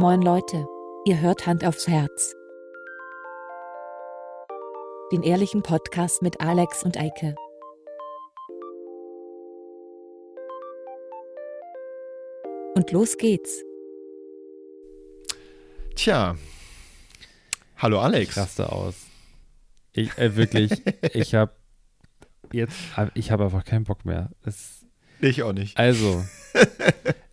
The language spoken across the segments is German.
Moin Leute, ihr hört Hand aufs Herz. Den ehrlichen Podcast mit Alex und Eike. Und los geht's. Tja. Hallo Alex. Raste aus. Ich, äh, wirklich, ich habe jetzt, ich habe einfach keinen Bock mehr. Es, ich auch nicht. Also,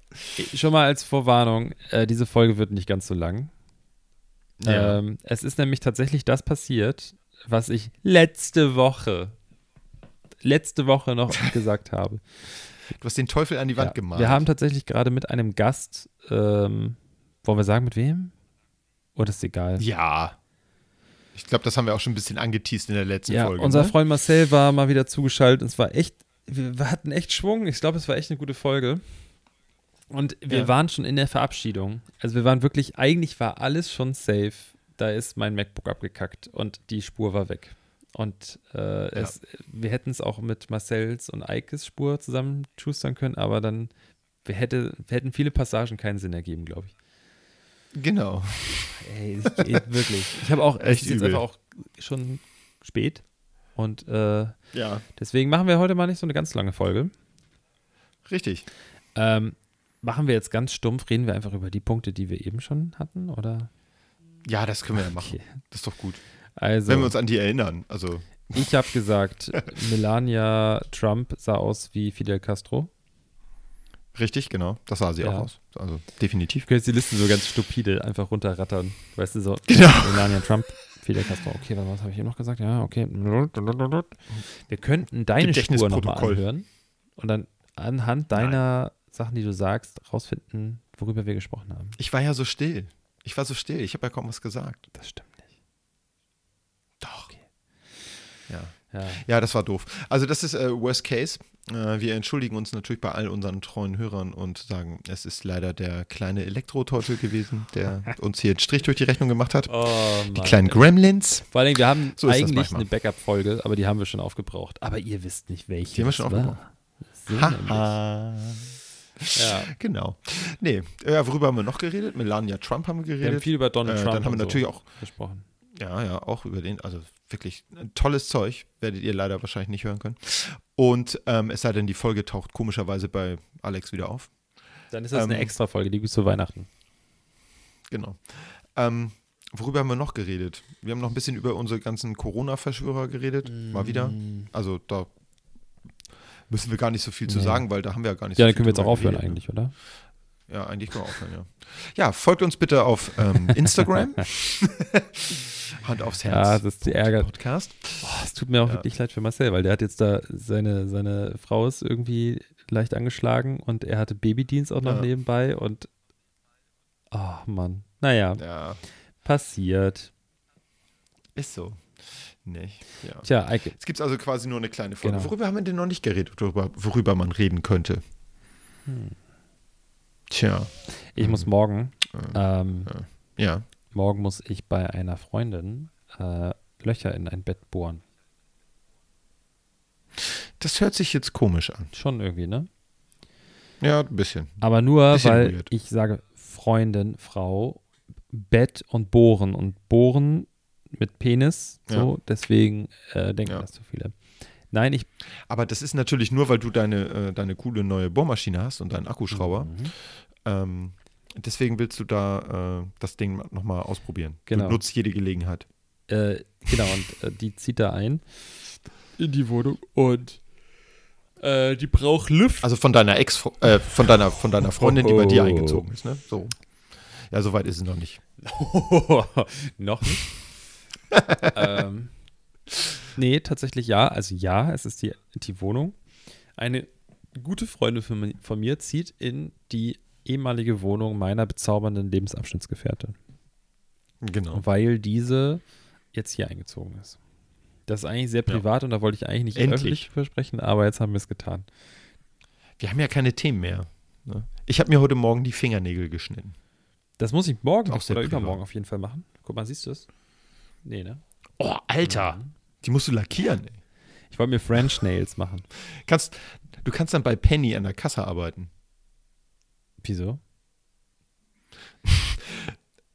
schon mal als Vorwarnung, äh, diese Folge wird nicht ganz so lang. Ja. Ähm, es ist nämlich tatsächlich das passiert, was ich letzte Woche, letzte Woche noch gesagt habe. Du hast den Teufel an die Wand Ja, gemalt. Wir haben tatsächlich gerade mit einem Gast, ähm, wollen wir sagen, mit wem? Oder ist egal? ja. Ich glaube, das haben wir auch schon ein bisschen angeteased in der letzten Ja, Folge. unser ne? Freund Marcel war mal wieder zugeschaltet und es war echt, wir, wir hatten echt Schwung. Ich glaube, es war echt eine gute Folge. Und wir Ja. waren schon in der Verabschiedung. Also wir waren wirklich, eigentlich war alles schon safe. Da ist mein MacBook abgekackt und die Spur war weg. Und äh, es, wir hätten es auch mit Marcells und Eikes Spur zusammen schustern können, aber dann wir hätte, wir hätten viele Passagen keinen Sinn ergeben, glaube ich. Genau. Ey, ich, ich, wirklich. Ich habe auch, Echt es ist jetzt einfach auch schon spät. Und äh, Ja, Deswegen machen wir heute mal nicht so eine ganz lange Folge. richtig. Ähm, machen wir jetzt ganz stumpf, reden wir einfach über die Punkte, die wir eben schon hatten, oder? Ja, das können wir ja machen. Okay. Das ist doch gut. Also, Wenn wir uns an die erinnern. Also, ich habe gesagt, Melania Trump sah aus wie Fidel Castro. richtig, genau. Das sah sie Ja. auch aus. Also, definitiv. Ich könnte jetzt die Liste so ganz stupide einfach runterrattern. Weißt du, so Genau. Melania Trump, Fidel Castro. Okay, was habe ich eben noch gesagt? Ja, okay. Wir könnten deine Spur nochmal anhören und dann anhand deiner Sachen, die du sagst, rausfinden, worüber wir gesprochen haben. Ich war ja so still. Ich war so still. Ich habe ja kaum was gesagt. Das stimmt nicht. Doch. Okay. Ja. Ja. Ja, das war doof. Also das ist äh, Worst Case. Äh, wir entschuldigen uns natürlich bei all unseren treuen Hörern und sagen, es ist leider der kleine Elektro-Teufel gewesen, der uns hier einen Strich durch die Rechnung gemacht hat. Oh, Die kleinen Gremlins. Vor allem, wir haben So eigentlich eine Backup-Folge, aber die haben wir schon aufgebraucht. Aber ihr wisst nicht, welche. Die haben wir schon nämlich. Haha. Ja. Genau. Nee, ja, worüber haben wir noch geredet? Melania Trump haben wir Wir haben geredet. viel über Donald äh, Trump dann haben wir und so natürlich auch, gesprochen. ja, ja, auch über den, also wirklich ein tolles Zeug, werdet ihr leider wahrscheinlich nicht hören können. Und ähm, es sei denn, die Folge taucht komischerweise bei Alex wieder auf. Dann ist das eine Ähm, Extra-Folge, die gibt es zu Weihnachten. Genau. Ähm, worüber haben wir noch geredet? Wir haben noch ein bisschen über unsere ganzen Corona-Verschwörer geredet. Mal wieder. Mm. Also da müssen wir gar nicht so viel zu Nee. sagen, weil da haben wir ja gar nicht Ja, so dann viel können wir jetzt auch aufhören geredet, eigentlich, oder? Ja, eigentlich können wir aufhören, ja. Ja, folgt uns bitte auf ähm, Instagram. Hand aufs Ja, Herz. das ist die Ärger. Podcast. Oh, es tut mir auch Ja. wirklich leid für Marcel, weil der hat jetzt da, seine, seine Frau ist irgendwie leicht angeschlagen und er hatte Babydienst auch noch Ja. nebenbei und oh Mann. Naja, Ja, passiert. ist so. Nicht. Ja. Tja, Eike. Jetzt gibt es also quasi nur eine kleine Folge. Genau. Worüber haben wir denn noch nicht geredet, worüber, worüber man reden könnte? Hm. Tja, Ich muss morgen, äh, ähm, ja. morgen muss ich bei einer Freundin äh, Löcher in ein Bett bohren. Das hört sich jetzt komisch an. Schon irgendwie, ne? Ja, ein bisschen. Aber nur, Bisschen weil weird. ich sage Freundin, Frau, Bett und Bohren. Und Bohren mit Penis, so, deswegen äh, denken Ja. das zu viele. Nein, ich. Aber das ist natürlich nur, weil du deine, äh, deine coole neue Bohrmaschine hast und deinen Akkuschrauber. Mhm. Ähm, deswegen willst du da äh, das Ding nochmal ausprobieren. Genau. Du nutzt jede Gelegenheit. Äh, genau, und äh, die zieht da ein in die Wohnung und äh, die braucht Luft. Also von deiner Ex, äh, von deiner, von deiner Freundin, die bei dir Oh. eingezogen ist, ne? So. Ja, so weit ist es noch nicht. Noch nicht. Ähm, nee, tatsächlich ja. Also ja, es ist die, die Wohnung. Eine gute Freundin von, von mir zieht in die ehemalige Wohnung meiner bezaubernden Lebensabschnittsgefährtin, Genau. weil diese jetzt hier eingezogen ist. Das ist eigentlich sehr Ja. privat und da wollte ich eigentlich nicht Endlich. öffentlich versprechen, aber jetzt haben wir es getan. Wir haben ja keine Themen mehr. Ne? Ich habe mir heute Morgen die Fingernägel geschnitten. Das muss ich morgen Auch oder privat. übermorgen auf jeden Fall machen. Guck mal, siehst du es? Nee, ne? Oh, Alter. Mhm. Die musst du lackieren, ey. Ich wollte mir French Nails machen. Kannst, du kannst dann bei Penny an der Kasse arbeiten. Wieso?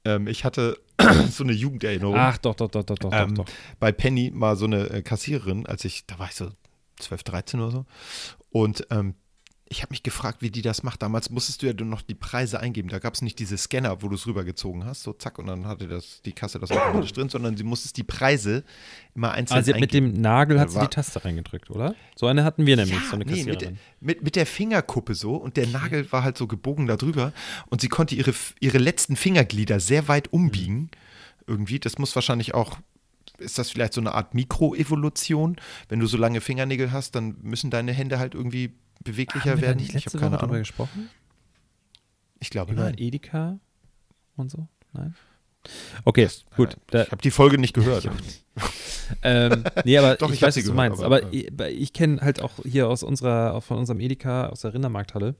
Ähm, ich hatte so eine Jugenderinnerung. Ach, doch, doch, doch, doch, doch, Ähm, doch, doch. bei Penny mal so eine äh, Kassiererin, als ich, da war ich so 12, 13 oder so. Und ähm, ich habe mich gefragt, wie die das macht. Damals musstest du ja nur noch die Preise eingeben. Da gab es nicht diese Scanner, wo du es rübergezogen hast, so zack, und dann hatte das, die Kasse das automatisch drin, sondern sie musstest die Preise immer einzeln Also sie hat mit eingeben. dem Nagel hat sie die Taste reingedrückt, oder? So eine hatten wir nämlich, so eine nee, mit, Kassiererin. mit, mit der Fingerkuppe so und der Nagel war halt so gebogen da drüber und sie konnte ihre, ihre letzten Fingerglieder sehr weit umbiegen. Irgendwie, das muss wahrscheinlich auch, ist das vielleicht so eine Art Mikroevolution? Wenn du so lange Fingernägel hast, dann müssen deine Hände halt irgendwie beweglicher Haben wir da werden. nicht ich letzte habe keine Woche drüber Ahnung. gesprochen? Ich glaube, Über nein. Edeka und so? Nein? Okay, Das- gut. nein, Da, Ich habe die Folge nicht gehört. ähm, nee, aber Doch, ich, ich weiß, was du gehört, meinst. aber, Aber, ich, ich kenne halt auch hier aus unserer, von unserem Edeka, aus der Rindermarkthalle,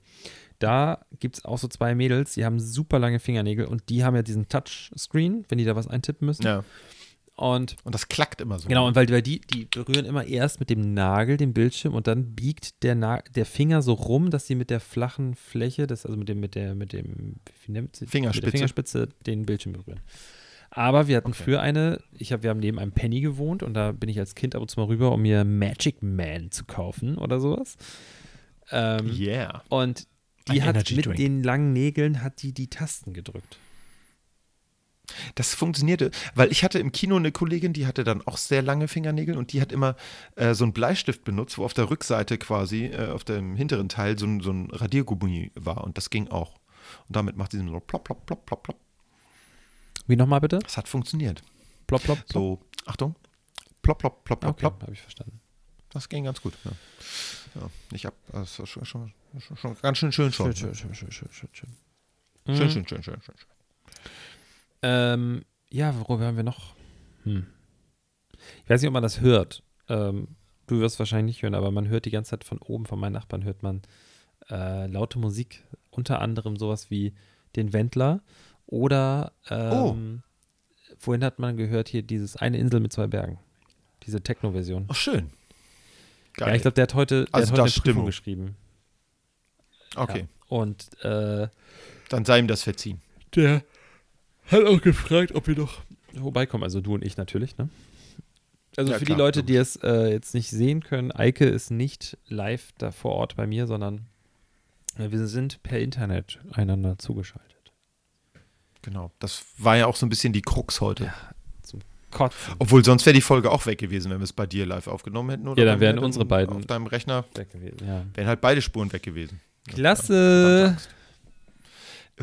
da gibt es auch so zwei Mädels, die haben super lange Fingernägel und die haben ja diesen Touchscreen, wenn die da was eintippen müssen. ja. Und Und das klackt immer so. genau, und weil, weil die, die berühren immer erst mit dem Nagel den Bildschirm und dann biegt der, Na der Finger so rum, dass sie mit der flachen Fläche, das, also mit dem, mit der, mit dem, wie nennt sie? Mit Fingerspitze. der Fingerspitze den Bildschirm berühren. Aber wir hatten Okay. früher eine, ich hab, wir haben neben einem Penny gewohnt und da bin ich als Kind ab und zu mal rüber, um mir Magic Man zu kaufen oder sowas. Ähm, Yeah. Und die Ein hat Energy mit Drink. den langen Nägeln hat die die Tasten gedrückt. Das funktionierte, weil ich hatte im Kino eine Kollegin, die hatte dann auch sehr lange Fingernägel und die hat immer äh, so einen Bleistift benutzt, wo auf der Rückseite quasi, äh, auf dem hinteren Teil so ein, so ein Radiergummi war und das ging auch. Und damit macht sie so plopp, plopp, plopp, plopp, plopp. Wie nochmal bitte? Das hat funktioniert. Plopp, plopp, plopp. So, Achtung, plopp, plopp, plopp, plopp, Okay, plopp. habe ich verstanden. Das ging ganz gut. Ja. Ja, ich hab, das war schon, schon, schon, schon ganz schön schön schon. Schön, schön, schön, schön, schön, schön, schön. Schön, Mhm. schön, schön, schön, schön. schön. Ähm, ja, worüber haben wir noch? Hm. Ich weiß nicht, ob man das hört. Ähm, du wirst wahrscheinlich nicht hören, aber man hört die ganze Zeit von oben, von meinen Nachbarn hört man äh, laute Musik. Unter anderem sowas wie den Wendler oder ähm, vorhin hat man gehört hier dieses eine Insel mit zwei Bergen. Diese Techno-Version. Ach, schön. Geil. Ja, ich glaube, der hat heute, der Also hat heute eine Prüfung Stimmung. geschrieben. okay, Ja. Und äh, dann sei ihm das verziehen. der hat auch gefragt, ob wir doch vorbeikommen. Also du und ich natürlich, ne? Also Ja, für klar, die Leute, die es äh, jetzt nicht sehen können, Eike ist nicht live da vor Ort bei mir, sondern äh, wir sind per Internet einander zugeschaltet. Genau. Das war ja auch so ein bisschen die Krux heute. Kotzen. Obwohl, sonst wäre die Folge auch weg gewesen, wenn wir es bei dir live aufgenommen hätten. Oder Ja, dann wären unsere beiden- Auf deinem Rechner Weg gewesen, ja. wären halt beide Spuren weg gewesen. Klasse!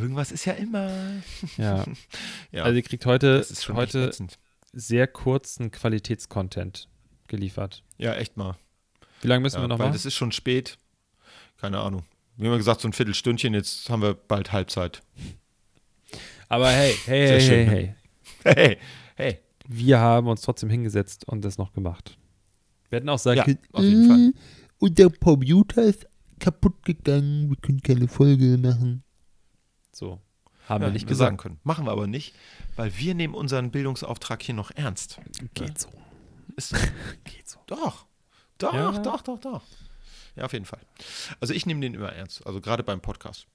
Irgendwas ist ja immer. Ja. Ja, Also ihr kriegt heute, heute sehr kurzen Qualitätscontent geliefert. Ja, echt mal. Wie lange müssen Ja, wir noch weil machen? das ist schon spät. Keine Ahnung. Wir haben ja gesagt, so ein Viertelstündchen, jetzt haben wir bald Halbzeit. Aber hey, hey, hey, schön, hey, hey. Hey, hey. Wir haben uns trotzdem hingesetzt und das noch gemacht. Wir hätten auch sagen Ja, können, auf jeden Fall. Äh, Und der Computer ist kaputt gegangen. Wir können keine Folge machen. So. Haben Ja, wir nicht sagen gesagt. können. Machen wir aber nicht, weil wir nehmen unseren Bildungsauftrag hier noch ernst. Geht so. Ist, Geht so. doch. Doch, Ja. doch, doch, doch. Ja, auf jeden Fall. Also ich nehme den immer ernst, also gerade beim Podcast.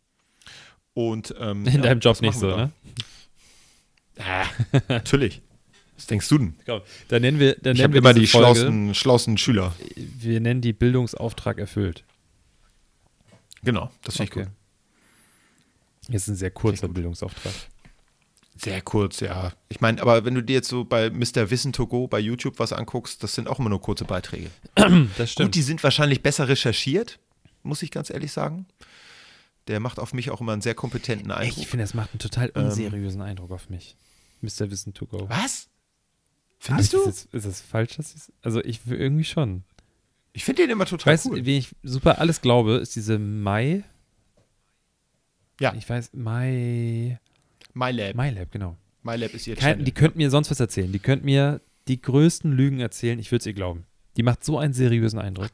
Und ähm, In ja, deinem Job nicht so, ne? Ah, natürlich. Was denkst du denn? Komm, dann nennen wir, dann Ich nennen habe wir immer die Folge, schlausten, schlausten Schüler. Wir nennen die Bildungsauftrag erfüllt. Genau, das finde ich Okay. gut. Das ist ein sehr kurzer Bildungsauftrag. Sehr kurz, ja. Ich meine, aber wenn du dir jetzt so bei Mr. Wissen to go bei YouTube was anguckst, das sind auch immer nur kurze Beiträge. Das stimmt. Gut, die sind wahrscheinlich besser recherchiert, muss ich ganz ehrlich sagen. Der macht auf mich auch immer einen sehr kompetenten ich Eindruck. finde, das macht einen total unseriösen Eindruck auf mich. Mr. Wissen to go. Was? Findest du? Ist das falsch? Dass ich's- also ich irgendwie schon. Ich finde den immer total Weißt du, cool. wie ich super alles glaube, ist diese Mai. Ja. Ich weiß, Mai. MyLab. MyLab, genau. MyLab ist ihr Kein, Channel. die könnten mir sonst was erzählen. Die könnten mir die größten Lügen erzählen. Ich würde es ihr glauben. Die macht so einen seriösen Eindruck.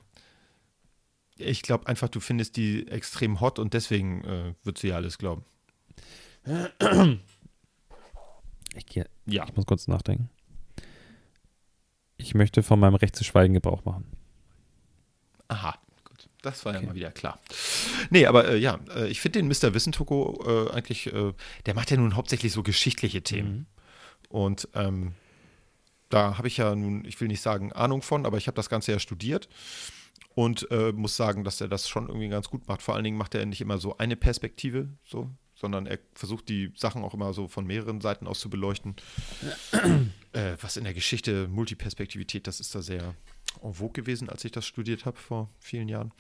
Ich glaube einfach, du findest die extrem hot und deswegen äh, würdest du ja alles glauben. Ich, geh- Ja. ich muss kurz nachdenken. Ich möchte von meinem Recht zu schweigen Gebrauch machen. Aha. Das war ja mal wieder klar. Nee, aber äh, ja, äh, ich finde den Mr. Wissentoko äh, eigentlich, äh, der macht ja nun hauptsächlich so geschichtliche Themen. Mhm. Und ähm, da habe ich ja nun, ich will nicht sagen Ahnung von, aber ich habe das Ganze ja studiert und äh, muss sagen, dass er das schon irgendwie ganz gut macht. Vor allen Dingen macht er nicht immer so eine Perspektive, so, sondern er versucht die Sachen auch immer so von mehreren Seiten aus zu beleuchten. äh, was in der Geschichte Multiperspektivität, das ist da sehr en vogue gewesen, als ich das studiert habe vor vielen Jahren.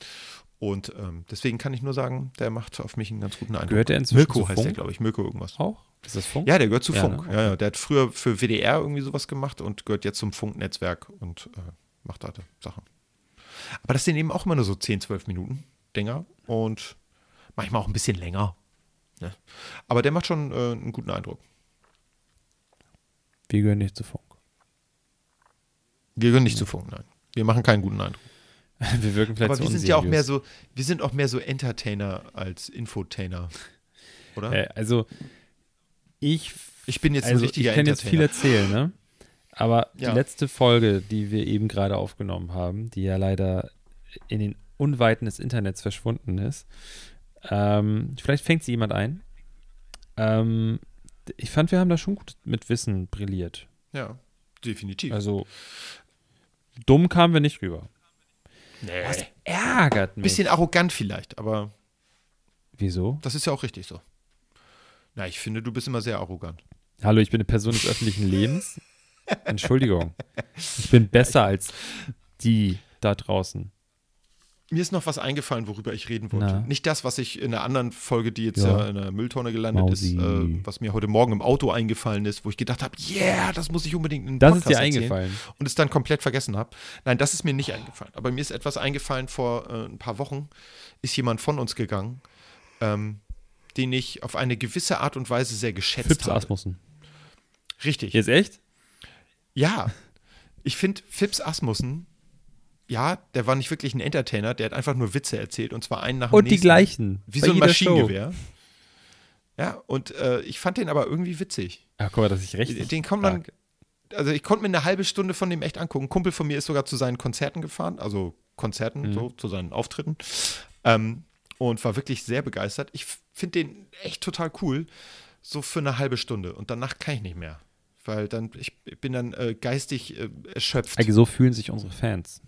Und ähm, deswegen kann ich nur sagen, der macht auf mich einen ganz guten Eindruck. Gehört der inzwischen Milko zu heißt der, glaube ich. Milko irgendwas. Auch? Ist das Funk? Ja, der gehört zu Ja, Funk. ne? Ja, ja, der hat früher für WDR irgendwie sowas gemacht und gehört jetzt zum Funknetzwerk und äh, macht da Sachen. Aber das sind eben auch immer nur so 10, 12 Minuten Dinger und manchmal auch ein bisschen länger. Ne? Aber der macht schon äh, einen guten Eindruck. Wir gehören nicht zu Funk. Wir gehören nicht zu Funk, nein. Wir machen keinen guten Eindruck. Wir wirken vielleicht Aber so wir sind ja auch mehr so, wir sind auch mehr so Entertainer als Infotainer. Oder? Äh, also, ich ich bin jetzt also ein richtiger ich kann jetzt viel erzählen, ne? Aber Ja. die letzte Folge, die wir eben gerade aufgenommen haben, die ja leider in den Unweiten des Internets verschwunden ist, ähm, vielleicht fängt sie jemand ein. Ähm, ich fand, wir haben da schon gut mit Wissen brilliert. Ja, definitiv. Also, dumm kamen wir nicht rüber. nee. Das ärgert mich. Bisschen arrogant vielleicht, aber Wieso? das ist ja auch richtig so. Na, ich finde, du bist immer sehr arrogant. Hallo, ich bin eine Person des öffentlichen Lebens. Entschuldigung. Ich bin besser als die da draußen. Mir ist noch was eingefallen, worüber ich reden wollte. Na. Nicht das, was ich in der anderen Folge, die jetzt Ja. ja, in der Mülltonne gelandet Mausi. ist, äh, was mir heute Morgen im Auto eingefallen ist, wo ich gedacht habe, yeah, das muss ich unbedingt in den Das Podcast ist dir erzählen. eingefallen. Und es dann komplett vergessen habe. Nein, das ist mir nicht eingefallen. Aber mir ist etwas eingefallen vor äh, ein paar Wochen, ist jemand von uns gegangen, ähm, den ich auf eine gewisse Art und Weise sehr geschätzt Fips habe. Asmussen. Richtig. Jetzt echt? Ja, ich finde Fips Asmussen, ja, der war nicht wirklich ein Entertainer, der hat einfach nur Witze erzählt und zwar einen nach dem Und die nächsten. gleichen. Wie so ein Maschinengewehr. Ja, und äh, ich fand den aber irgendwie witzig. Ja, guck mal, dass ich recht. Den kommt man, also ich konnte mir eine halbe Stunde von dem echt angucken. Ein Kumpel von mir ist sogar zu seinen Konzerten gefahren, also Konzerten, Mhm. so, zu seinen Auftritten. Ähm, und war wirklich sehr begeistert. Ich finde den echt total cool, so für eine halbe Stunde. Und danach kann ich nicht mehr. Weil dann, ich bin dann äh, geistig äh, erschöpft. Also so fühlen sich unsere Fans.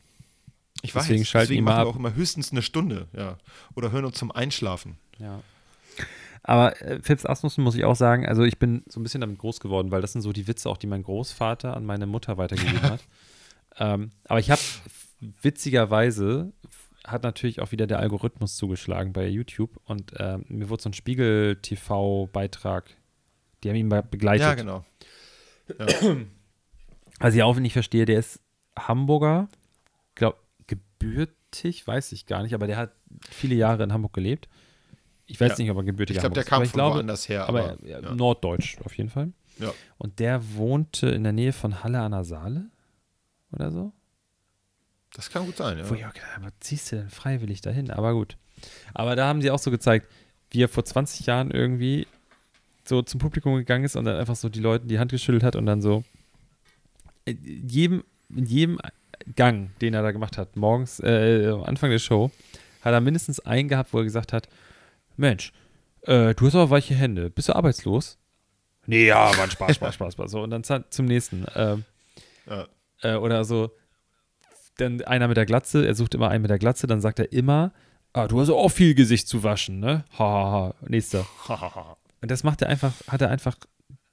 Ich weiß, deswegen schalten deswegen machen wir auch immer höchstens eine Stunde, ja. Oder hören uns zum Einschlafen. Ja. Aber äh, Fips Asmussen muss ich auch sagen, also ich bin so ein bisschen damit groß geworden, weil das sind so die Witze auch, die mein Großvater an meine Mutter weitergegeben hat. Ähm, aber ich habe witzigerweise hat natürlich auch wieder der Algorithmus zugeschlagen bei YouTube und ähm, mir wurde so ein Spiegel-TV-Beitrag, die haben ihn be- begleitet. Ja, genau. Was ich auch nicht verstehe, der ist Hamburger, gebürtig, weiß ich gar nicht, aber der hat viele Jahre in Hamburg gelebt. Ich weiß Ja. nicht, ob er gebürtig Ich glaube, der Hamburg ist, kam aber ich von glaube, woanders her. aber, Aber, ja, norddeutsch auf jeden Fall. Ja. Und der wohnte in der Nähe von Halle an der Saale oder so. Das kann gut sein, ja. Wo ich auch gedacht was ziehst du denn freiwillig dahin? Aber gut. Aber da haben sie auch so gezeigt, wie er vor 20 Jahren irgendwie so zum Publikum gegangen ist und dann einfach so die Leute die Hand geschüttelt hat und dann so in jedem, in jedem Gang, den er da gemacht hat, morgens, äh, am Anfang der Show, hat er mindestens einen gehabt, wo er gesagt hat, Mensch, äh, du hast aber weiche Hände, bist du arbeitslos? Nee, ja, war ein Spaß, Spaß, Spaß, Spaß. So, und dann zum nächsten. Ähm, Ja. äh, oder so, dann einer mit der Glatze, er sucht immer einen mit der Glatze, dann sagt er immer, ah, du hast auch viel Gesicht zu waschen, ne? Ha, ha, ha. Nächster. Und das macht er einfach, hat er einfach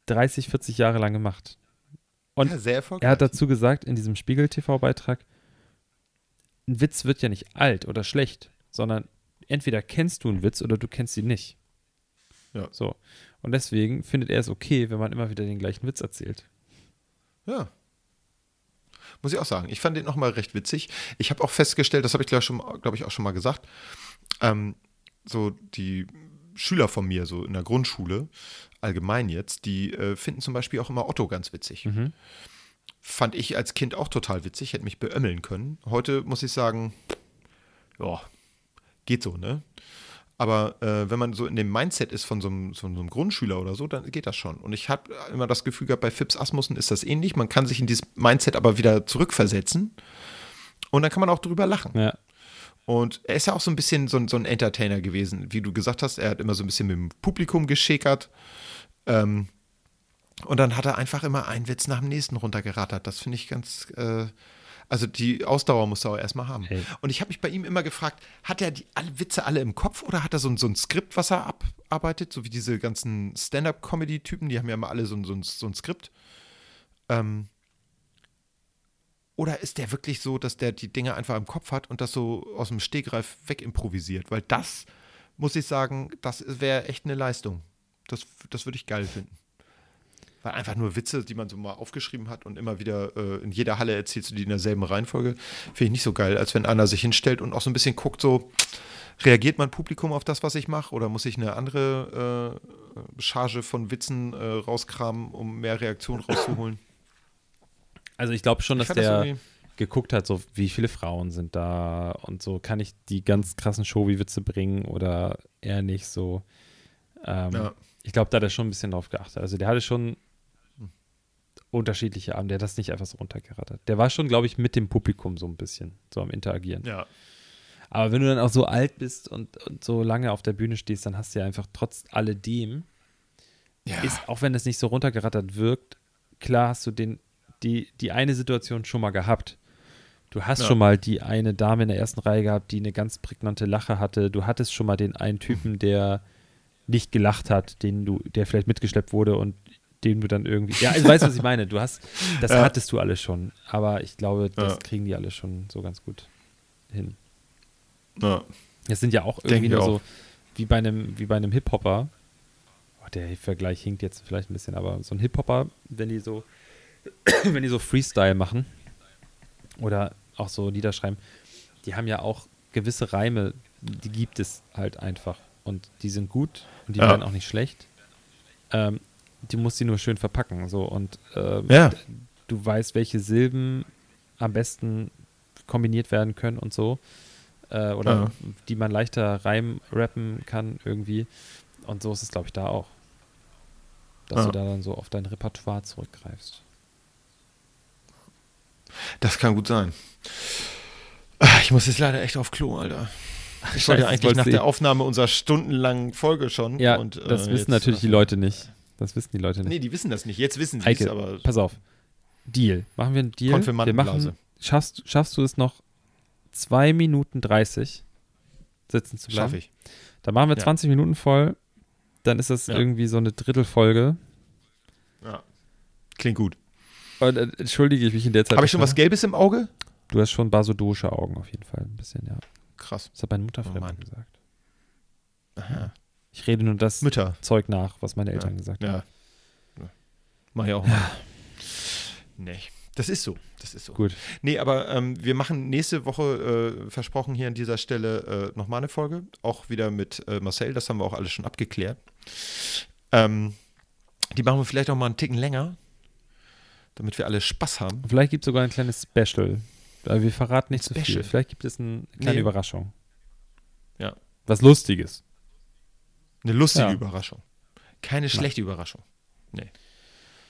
30, 40 Jahre lang gemacht. Und ja. Er hat dazu gesagt in diesem Spiegel-TV-Beitrag, ein Witz wird ja nicht alt oder schlecht, sondern entweder kennst du einen Witz oder du kennst ihn nicht. Ja. So. Und deswegen findet er es okay, wenn man immer wieder den gleichen Witz erzählt. Ja. Muss ich auch sagen. Ich fand den nochmal recht witzig. Ich habe auch festgestellt, das habe ich glaube glaub ich auch schon mal gesagt, ähm, so die Schüler von mir, so in der Grundschule, allgemein jetzt, die äh, finden zum Beispiel auch immer Otto ganz witzig. Mhm. Fand ich als Kind auch total witzig, hätte mich beömmeln können. Heute muss ich sagen, ja, geht so, ne? Aber äh, wenn man so in dem Mindset ist von so einem, so einem Grundschüler oder so, dann geht das schon. Und ich habe immer das Gefühl gehabt, bei Fips Asmussen ist das ähnlich. Man kann sich in dieses Mindset aber wieder zurückversetzen und dann kann man auch drüber lachen. Ja. Und er ist ja auch so ein bisschen so, ein- so ein Entertainer gewesen, wie du gesagt hast. Er hat immer so ein bisschen mit dem Publikum geschäkert. Ähm, und dann hat er einfach immer einen Witz nach dem nächsten runtergerattert. Das finde ich ganz. Äh, also die Ausdauer muss er auch erstmal haben. Hey. Und ich habe mich bei ihm immer gefragt, hat er die alle Witze alle im Kopf oder hat er so ein, so ein Skript, was er abarbeitet? So wie diese ganzen Stand-up-Comedy-Typen, die haben ja immer alle so ein, so ein, so ein Skript. Ähm, oder ist der wirklich so, dass der die Dinge einfach im Kopf hat und das so aus dem Stegreif wegimprovisiert? Weil das, muss ich sagen, das wäre echt eine Leistung. Das, das würde ich geil finden. Weil einfach nur Witze, die man so mal aufgeschrieben hat und immer wieder äh, in jeder Halle erzählst du die in derselben Reihenfolge, finde ich nicht so geil, als wenn einer sich hinstellt und auch so ein bisschen guckt, so reagiert mein Publikum auf das, was ich mache oder muss ich eine andere äh, Charge von Witzen äh, rauskramen, um mehr Reaktion rauszuholen? Also ich glaube schon, dass das der irgendwie- geguckt hat, so wie viele Frauen sind da und so kann ich die ganz krassen Showy-Witze bringen oder eher nicht so. Ähm, Ja. Ich glaube, da hat er schon ein bisschen drauf geachtet. Also der hatte schon unterschiedliche Abende, der hat das nicht einfach so runtergerattert. Der war schon, glaube ich, mit dem Publikum so ein bisschen, so am Interagieren. Ja. Aber wenn du dann auch so alt bist und, und so lange auf der Bühne stehst, dann hast du ja einfach trotz alledem, Ja. ist, auch wenn es nicht so runtergerattert wirkt, klar hast du den, die, die eine Situation schon mal gehabt. Du hast Ja. schon mal die eine Dame in der ersten Reihe gehabt, die eine ganz prägnante Lache hatte. Du hattest schon mal den einen Typen, der nicht gelacht hat, den du, der vielleicht mitgeschleppt wurde und den du dann irgendwie. Ja, also weißt du, was ich meine? Du hast, das Ja. hattest du alles schon. Aber ich glaube, das Ja. kriegen die alle schon so ganz gut hin. ja. Das sind ja auch irgendwie nur auch. so, wie bei einem, wie bei einem Hip-Hopper. Oh, der Vergleich hinkt jetzt vielleicht ein bisschen, aber so ein Hip-Hopper, wenn die so, wenn die so Freestyle machen oder auch so niederschreiben, die haben ja auch gewisse Reime, die gibt es halt einfach. Und die sind gut und die Ja. werden auch nicht schlecht. Ähm, die musst du nur schön verpacken. So und ähm, Ja. du weißt, welche Silben am besten kombiniert werden können und so. Äh, oder Ja. die man leichter reim rappen kann irgendwie. Und so ist es, glaube ich, da auch. Dass du da dann so auf dein Repertoire zurückgreifst. Das kann gut sein. Ich muss jetzt leider echt auf Klo, Alter. Ich wollte ja eigentlich nach der Aufnahme unserer stundenlangen Folge schon. Ja, und, das äh, wissen jetzt- natürlich die Leute nicht. Das wissen die Leute nicht. Nee, die wissen das nicht. Jetzt wissen sie es, aber pass auf. Deal. Machen wir einen Deal. Wir machen, schaffst, schaffst du es noch 2 Minuten 30 sitzen zu bleiben? schaffe ich. Dann machen wir Ja. 20 Minuten voll. Dann ist das Ja. irgendwie so eine Drittelfolge. Ja. Klingt gut. Und, äh, entschuldige ich mich in der Zeit. Habe ich schon was Gelbes im Auge? Du hast schon basodosche Augen auf jeden Fall. Ein bisschen, ja. Krass. Das hat meine Mutter Oh früher Mann. gesagt. Aha. Ich rede nur das Mütter. Zeug nach, was meine Eltern Ja. gesagt haben. Ja. ja. Mach ich auch mal. Nee. Das ist so. Das ist so. Gut. Nee, aber ähm, wir machen nächste Woche, äh, versprochen hier an dieser Stelle, äh, nochmal eine Folge. Auch wieder mit äh, Marcel. Das haben wir auch alles schon abgeklärt. Ähm, die machen wir vielleicht auch mal einen Ticken länger, damit wir alle Spaß haben. Vielleicht gibt es sogar ein kleines Special. Aber wir verraten nicht Ein so viel. Special? Vielleicht gibt es eine kleine Nee. Überraschung. Ja. Was Lustiges. Eine lustige Ja. Überraschung. Keine schlechte Überraschung. Nee.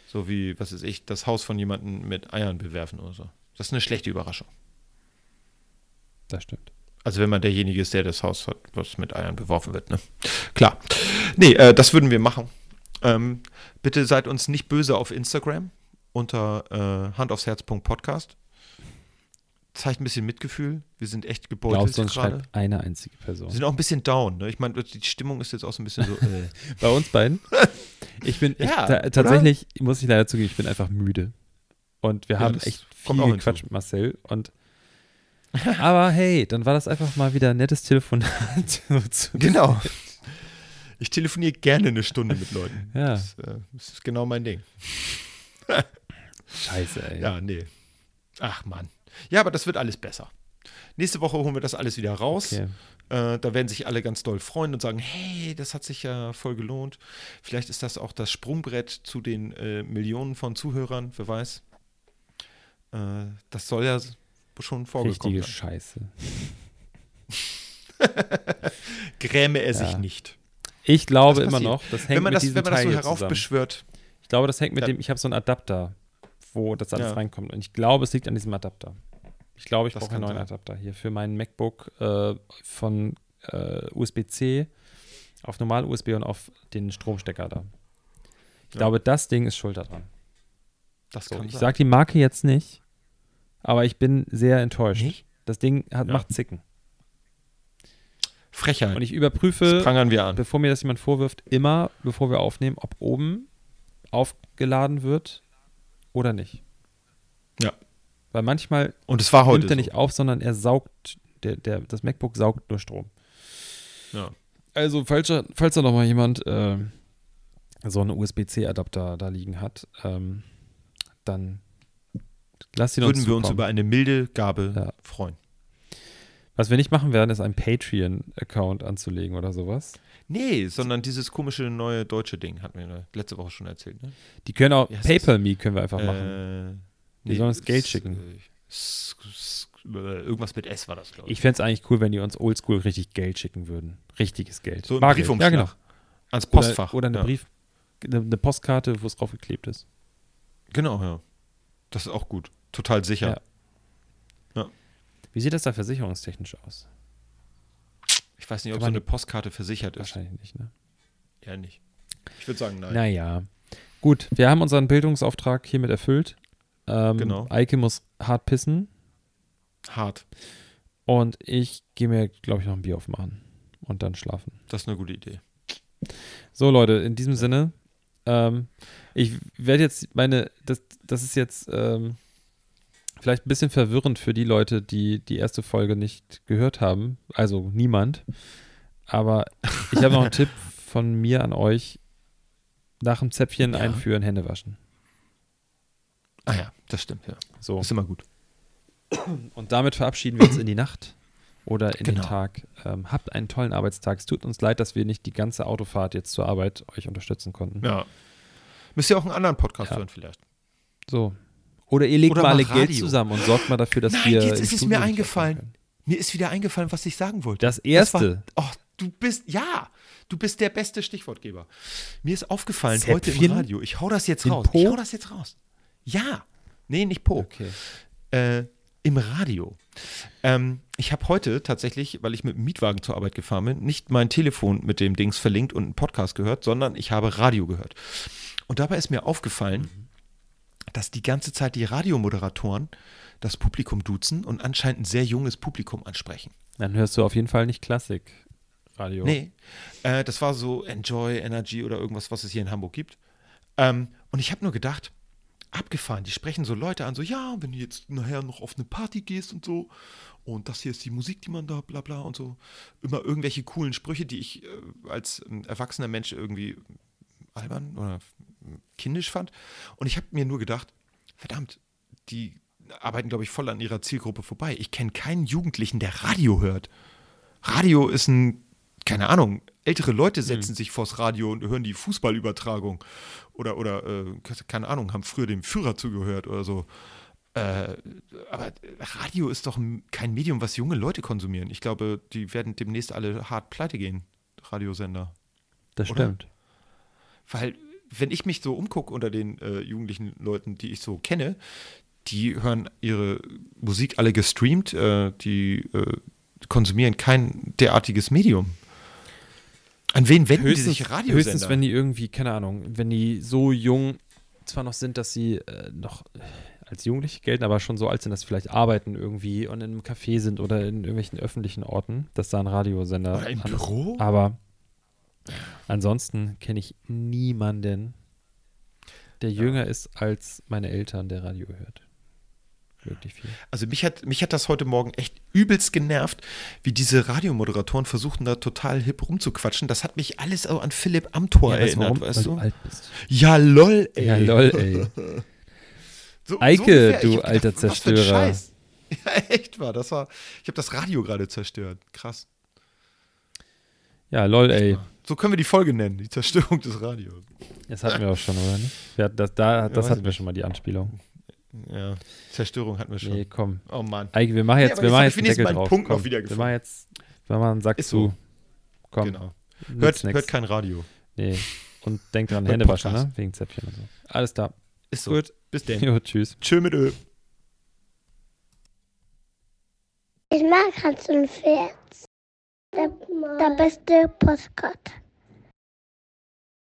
So wie, was weiß ich, das Haus von jemandem mit Eiern bewerfen oder so. Das ist eine schlechte Überraschung. Das stimmt. Also wenn man derjenige ist, der das Haus hat, was mit Eiern beworfen wird, ne? Klar. Nee, äh, das würden wir machen. Ähm, bitte seid uns nicht böse auf Instagram unter äh, handaufsherz.podcast. Zeigt ein bisschen Mitgefühl. Wir sind echt gebeutelt Glaubst uns gerade. schreibt eine einzige Person. Wir sind auch ein bisschen down. Ne? Ich meine, die Stimmung ist jetzt auch so ein bisschen so. Äh. Bei uns beiden? Ich bin, ich, Ja, oder? tatsächlich, muss ich leider zugeben, ich bin einfach müde. Und wir Ja, haben echt viel gequatscht mit Marcel. Und aber hey, dann war das einfach mal wieder ein nettes Telefonat. Genau. Ich telefoniere gerne eine Stunde mit Leuten. Ja. Das, äh, das ist genau mein Ding. Scheiße, ey. Ja, nee. Ach Mann. Ja, aber das wird alles besser. Nächste Woche holen wir das alles wieder raus. Okay. Äh, da werden sich alle ganz doll freuen und sagen, hey, das hat sich ja voll gelohnt. Vielleicht ist das auch das Sprungbrett zu den äh, Millionen von Zuhörern, wer weiß. Äh, das soll ja schon vorgekommen Richtige sein. Scheiße. Gräme er sich Ja. nicht. Ich glaube immer noch, das hängt Wenn man mit das, diesem wenn man das Teil so heraufbeschwört, Ich glaube, das hängt mit Ja. dem, ich habe so einen Adapter, wo das alles Ja. reinkommt. Und ich glaube, es liegt an diesem Adapter. Ich glaube, ich brauche einen neuen sein. Adapter hier für meinen MacBook äh, von äh, USB-C auf normal USB und auf den Stromstecker da. Ich Ja. glaube, das Ding ist schuld daran. Das So, kann ich sage die Marke jetzt nicht, aber ich bin sehr enttäuscht. Nicht? Das Ding hat, Ja. macht Zicken. Frechheit. Und ich überprüfe, bevor mir das jemand vorwirft, immer, bevor wir aufnehmen, ob oben aufgeladen wird oder nicht. Ja. Weil manchmal Und es war heute. nimmt er so. nicht auf, sondern er saugt, der, der, das MacBook saugt nur Strom. Ja. Also, falls, falls da noch mal jemand äh, so einen USB-C-Adapter da liegen hat, ähm, dann lasst ihn uns Würden wir uns über eine milde Gabe Ja. freuen. Was wir nicht machen werden, ist einen Patreon-Account anzulegen oder sowas. Nee, sondern dieses komische neue deutsche Ding, hatten wir letzte Woche schon erzählt. Ne? Die können auch, das? PayPal-Me können wir einfach machen. Äh, Die sollen uns Geld schicken. äh, äh, Irgendwas mit S war das, glaube ich. Ich fände es eigentlich cool, wenn die uns oldschool richtig Geld schicken würden. Richtiges Geld. So ein Bargeld. Briefumschlag. Ja, genau. Ans Postfach. Oder, oder eine ja. Brief, eine, Postkarte, wo es drauf geklebt ist. Genau, ja. Das ist auch gut. Total sicher. Ja. Wie sieht das da versicherungstechnisch aus? Ich weiß nicht, ob so eine Postkarte versichert ist. Wahrscheinlich nicht, ne? Ja, nicht. Ich würde sagen, nein. Naja. Gut, wir haben unseren Bildungsauftrag hiermit erfüllt. Ähm, Genau. Eike muss hart pissen Hart. und ich gehe mir, glaube ich, noch ein Bier aufmachen und dann schlafen. Das ist eine gute Idee. So, Leute, in diesem Sinne, ähm, ich werde jetzt meine, das, das ist jetzt ähm, vielleicht ein bisschen verwirrend für die Leute, die die erste Folge nicht gehört haben, also niemand. Aber ich habe noch einen Tipp von mir an euch. Nach dem Zäpfchen Ja. einführen, Hände waschen. Ah ja, das stimmt, ja. So. Ist immer gut. Und damit verabschieden wir uns in die Nacht oder in den Genau. Tag. Ähm, habt einen tollen Arbeitstag. Es tut uns leid, dass wir nicht die ganze Autofahrt jetzt zur Arbeit euch unterstützen konnten. Ja. Müsst ihr auch einen anderen Podcast Ja. hören vielleicht. So. Oder ihr legt Oder mal alle Geld Radio. zusammen und sorgt mal dafür, dass Nein, wir. jetzt ist es mir eingefallen. Mir ist wieder eingefallen, was ich sagen wollte. Das erste. war, oh, du bist, ja, du bist der beste Stichwortgeber. Mir ist aufgefallen Zäpfchen? heute im Radio. Ich hau das jetzt Den raus. Po? Ich hau das jetzt raus. Ja. Nee, nicht Po. Okay. Äh, Im Radio. Ähm, ich habe heute tatsächlich, weil ich mit dem Mietwagen zur Arbeit gefahren bin, nicht mein Telefon mit dem Dings verlinkt und einen Podcast gehört, sondern ich habe Radio gehört. Und dabei ist mir aufgefallen, dass die ganze Zeit die Radiomoderatoren das Publikum duzen und anscheinend ein sehr junges Publikum ansprechen. Dann hörst du auf jeden Fall nicht Klassik. Radio. Nee, äh, das war so Enjoy Energy oder irgendwas, was es hier in Hamburg gibt. Ähm, und ich habe nur gedacht, abgefahren, die sprechen so Leute an, so, ja, wenn du jetzt nachher noch auf eine Party gehst und so, und das hier ist die Musik, die man da, bla bla und so. Immer irgendwelche coolen Sprüche, die ich äh, als ähm, erwachsener Mensch irgendwie albern oder kindisch fand. Und ich habe mir nur gedacht, verdammt, die arbeiten, glaube ich, voll an ihrer Zielgruppe vorbei. Ich kenne keinen Jugendlichen, der Radio hört. Radio ist ein, keine Ahnung, ältere Leute setzen sich vors Radio und hören die Fußballübertragung. Oder, oder äh, keine Ahnung, haben früher dem Führer zugehört oder so. Äh, aber Radio ist doch kein Medium, was junge Leute konsumieren. Ich glaube, die werden demnächst alle hart pleite gehen, Radiosender. Das Oder? stimmt. Weil, wenn ich mich so umgucke unter den äh, jugendlichen Leuten, die ich so kenne, die hören ihre Musik alle gestreamt, äh, die äh, konsumieren kein derartiges Medium. An wen wenden die sich Radiosender? höchstens, wenn die irgendwie, keine Ahnung, wenn die so jung zwar noch sind, dass sie äh, noch äh, als Jugendliche gelten, aber schon so alt sind, dass sie vielleicht arbeiten irgendwie und in einem Café sind oder in irgendwelchen öffentlichen Orten, dass da ein Radiosender Oder im. Büro? Aber ansonsten kenne ich niemanden, der jünger ist als meine Eltern, der Radio hört. Wirklich viel. Also mich hat, mich hat das heute Morgen echt übelst genervt, wie diese Radiomoderatoren versuchten da total hip rumzuquatschen. Das hat mich alles auch an Philipp Amthor Ja, erinnert, warum? weißt du? du. Ja, lol, ey. Ja, lol, ey. So, Eike, ungefähr. du alter gedacht, Zerstörer. Ja, echt war. Das war. Ich habe das Radio gerade zerstört. Krass. Ja, lol, ey. So können wir die Folge nennen, die Zerstörung des Radios. Das hatten wir auch schon, oder nicht? Wir hatten das, da, das weiß hatten wir schon mal, die Anspielung. Ja, Zerstörung hatten wir schon. Nee, komm. Oh Mann. Eike, wir machen Nee, jetzt, aber wir jetzt machen jetzt wenigstens Deckel drauf. Punkt komm. wieder Wir gefunden. machen jetzt, wir machen einen Sack Ist so. zu. Komm, Genau. Hört, hört kein Radio. Nee. Und denkt dran, Hände waschen, ne? Wegen Zäpfchen und so. Alles da. Ist so. Gut. Bis denn. Jo, tschüss. Tschö mit Ö. Ich mag Hans und Pferd. Der, der beste Postkarte.